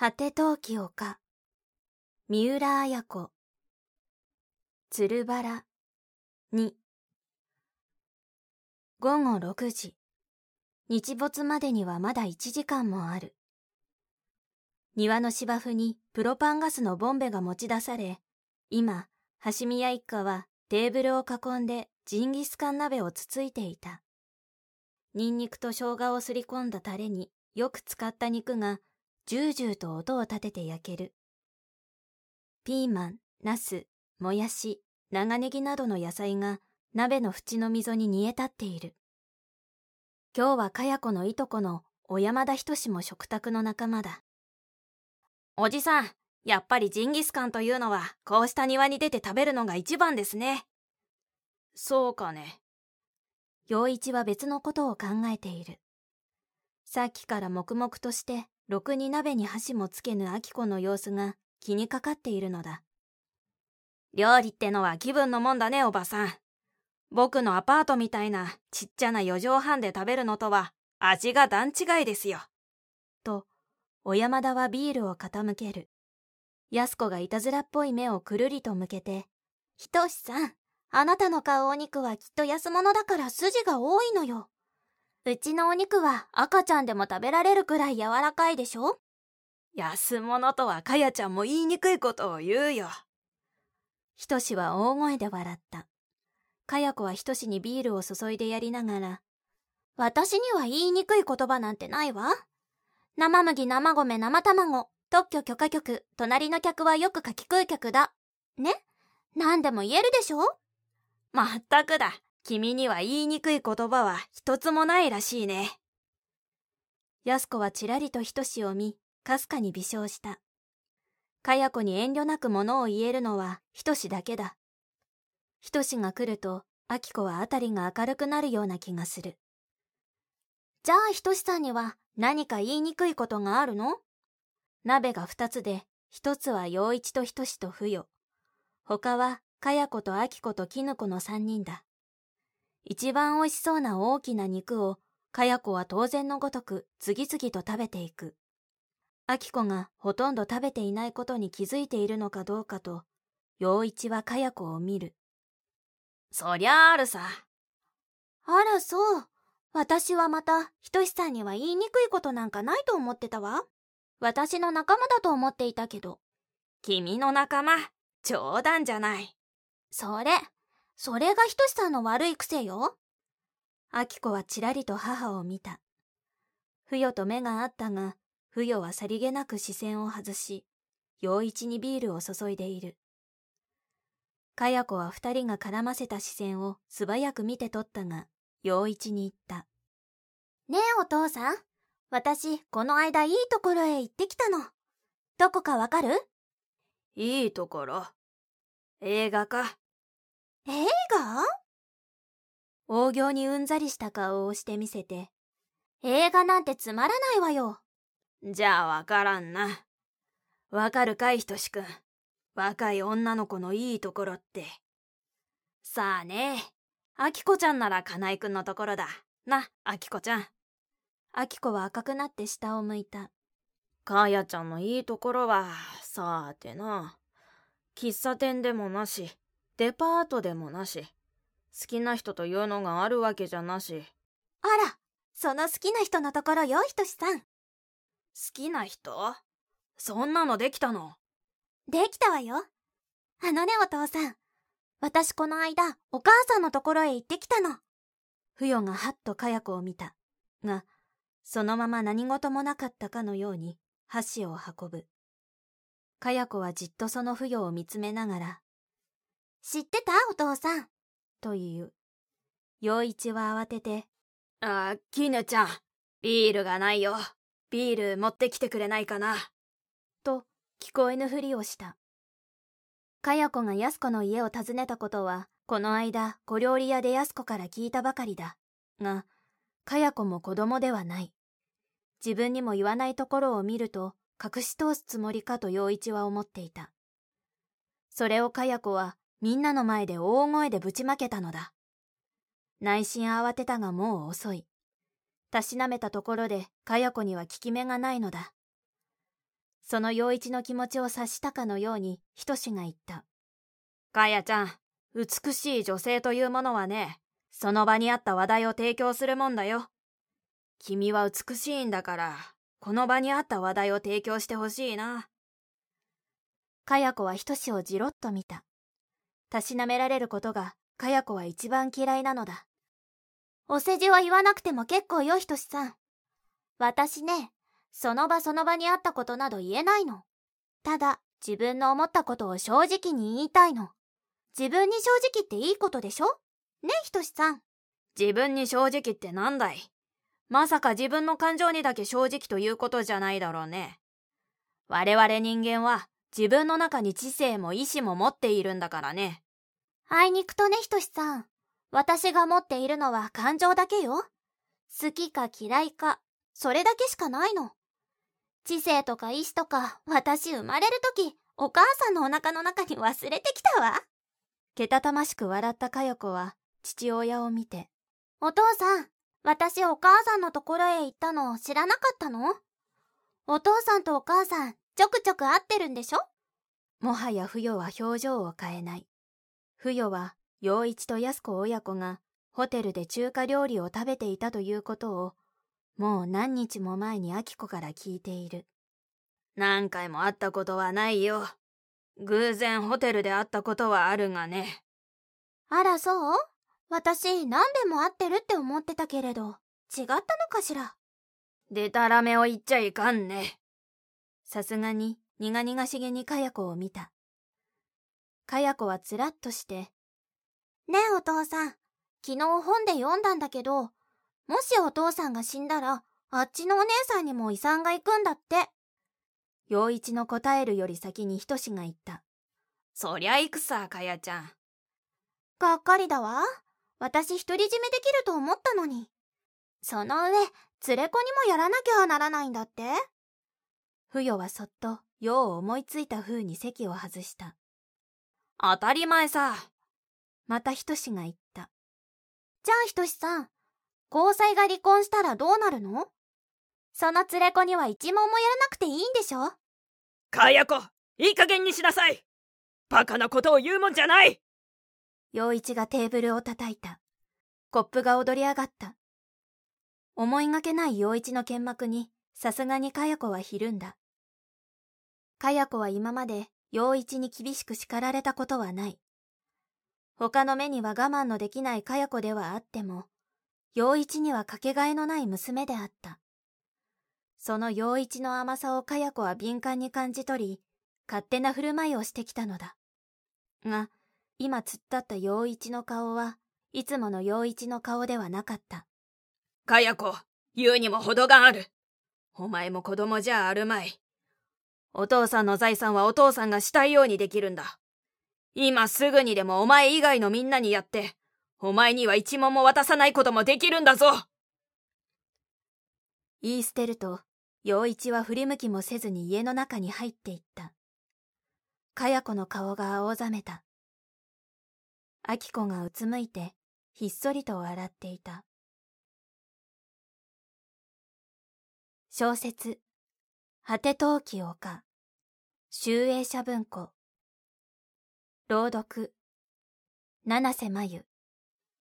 果て陶器丘三浦綾子。鶴原2午後6時。日没までにはまだ1時間もある。庭の芝生にプロパンガスのボンベが持ち出され今橋宮一家はテーブルを囲んでジンギスカン鍋をつついていた。ニンニクと生姜をすり込んだタレによく使った肉がジュージューと音を立てて焼ける。ピーマンナスもやし長ネギなどの野菜が鍋の縁の溝に煮え立っている。今日はかや子のいとこの小山田仁も食卓の仲間だ。おじさんやっぱりジンギスカンというのはこうした庭に出て食べるのが一番ですね。そうかね。陽一は別のことを考えている。さっきから黙々としてろくに鍋に箸もつけぬ明子の様子が気にかかっているのだ。料理ってのは気分のもんだねおばさん。僕のアパートみたいなちっちゃな4畳半で食べるのとは味が段違いですよ。と小山田はビールを傾ける。安子がいたずらっぽい目をくるりと向けて「ひとしさんあなたの買うお肉はきっと安物だから筋が多いのよ。うちのお肉は赤ちゃんでも食べられるくらい柔らかいでしょ？安物とはかやちゃんも言いにくいことを言うよ。ひとしは大声で笑った。かや子はひとしにビールを注いでやりながら私には言いにくい言葉なんてないわ。生麦生米生卵特許許可局隣の客はよく書き食う客だ。ね？何でも言えるでしょまったくだ君には言いにくい言葉は一つもないらしいね。安子はちらりとひとしを見、かすかに微笑した。かや子に遠慮なくものを言えるのはひとしだけだ。ひとしが来ると、あき子はあたりが明るくなるような気がする。じゃあひとしさんには何か言いにくいことがあるの？鍋が二つで、一つは陽一とひとしとふよ。他はかや子とあき子ときぬこの三人だ。一番美味しそうな大きな肉を、かや子は当然のごとく次々と食べていく。あき子がほとんど食べていないことに気づいているのかどうかと、陽一はかや子を見る。そりゃあるさ。あらそう。私はまた、ひとしさんには言いにくいことなんかないと思ってたわ。私の仲間だと思っていたけど。君の仲間、冗談じゃない。それ、それがひとしさんの悪い癖よ。あき子はちらりと母を見た。ふよと目があったが、ふよはさりげなく視線を外し、陽一にビールを注いでいる。かや子は二人が絡ませた視線を素早く見て取ったが、陽一に言った。ねえお父さん、私、この間いいところへ行ってきたの。どこかわかる？いいところ。映画か。映画？大行にうんざりした顔をしてみせて、映画なんてつまらないわよ。じゃあわからんな。わかるかいひとしくん。若い女の子のいいところって。さあね。あきこちゃんなら金井くんのところだ。な、あきこちゃん。あきこは赤くなって下を向いた。かやちゃんのいいところは、さーてな。喫茶店でもなし、デパートでもなし、好きな人というのがあるわけじゃなし。あら、その好きな人のところよ、ひとしさん。好きな人？そんなのできたの？できたわよ。あのね、お父さん。私この間、お母さんのところへ行ってきたの。ふよがはっとかや子を見た。が、そのまま何事もなかったかのように、箸を運ぶ。かや子はじっとそのふよを見つめながら、知ってた？お父さん。と言う。陽一は慌てて、あ、きぬちゃん、ビールがないよ。ビール持ってきてくれないかな。と、聞こえぬふりをした。かや子が安子の家を訪ねたことは、この間、小料理屋で安子から聞いたばかりだ。が、かや子も子供ではない。自分にも言わないところを見ると、隠し通すつもりかと陽一は思っていた。それをかや子は、みんなの前で大声でぶちまけたのだ。内心慌てたがもう遅い。たしなめたところで、かや子には効き目がないのだ。その陽一の気持ちを察したかのように、ひとしが言った。かやちゃん、美しい女性というものはね、その場にあった話題を提供するもんだよ。君は美しいんだから、この場にあった話題を提供してほしいな。かや子はひとしをじろっと見た。たしなめられることが、かや子は一番嫌いなのだ。お世辞は言わなくても結構よ、ひとしさん。私ね、その場その場にあったことなど言えないの。ただ、自分の思ったことを正直に言いたいの。自分に正直っていいことでしょ？ね、ひとしさん。自分に正直ってなんだい？まさか自分の感情にだけ正直ということじゃないだろうね。我々人間は自分の中に知性も意志も持っているんだからね。あいにくとね、ひとしさん。私が持っているのは感情だけよ。好きか嫌いか、それだけしかないの。知性とか意志とか、私生まれるとき、お母さんのお腹の中に忘れてきたわ。けたたましく笑ったかよこは、父親を見て。お父さん、私お母さんのところへ行ったの知らなかったの？お父さんとお母さん、ちょくちょく会ってるんでしょ？もはや不与は表情を変えない。不与は、陽一と安子親子がホテルで中華料理を食べていたということを、もう何日も前に明子から聞いている。何回も会ったことはないよ。偶然ホテルで会ったことはあるがね。あらそう？私何べも会ってるって思ってたけれど、違ったのかしら？でたらめを言っちゃいかんね。さすがに苦々しげにかや子を見た。かや子はつらっとして、ねえお父さん、昨日本で読んだんだけど、もしお父さんが死んだら、あっちのお姉さんにも遺産が行くんだって。陽一の答えるより先にひとしが言った。そりゃ行くさ、かやちゃん。がっかりだわ。私独り占めできると思ったのに。その上、連れ子にもやらなきゃならないんだって不与はそっと、よう思いついた風に席を外した。当たり前さ。またひとしが言った。じゃあひとしさん、交際が離婚したらどうなるの？その連れ子には一問もやらなくていいんでしょ？かや子、いい加減にしなさいバカなことを言うもんじゃない陽一がテーブルを叩いた。コップが踊り上がった。思いがけない陽一の剣幕に、さすがにかや子はひるんだ。かや子は今まで陽一に厳しく叱られたことはない。他の目には我慢のできないかや子ではあっても、陽一にはかけがえのない娘であった。その陽一の甘さをかや子は敏感に感じ取り、勝手な振る舞いをしてきたのだ。が、今突っ立った陽一の顔はいつもの陽一の顔ではなかった。かや子、言うにも程がある。お前も子供じゃあるまい。お父さんの財産はお父さんがしたいようにできるんだ。今すぐにでもお前以外のみんなにやって、お前には一問も渡さないこともできるんだぞ言い捨てると、陽一は振り向きもせずに家の中に入っていった。かや子の顔が青ざめた。あき子がうつむいて、ひっそりと笑っていた。小説、果て陶器丘、集英社文庫。朗読、七瀬真由。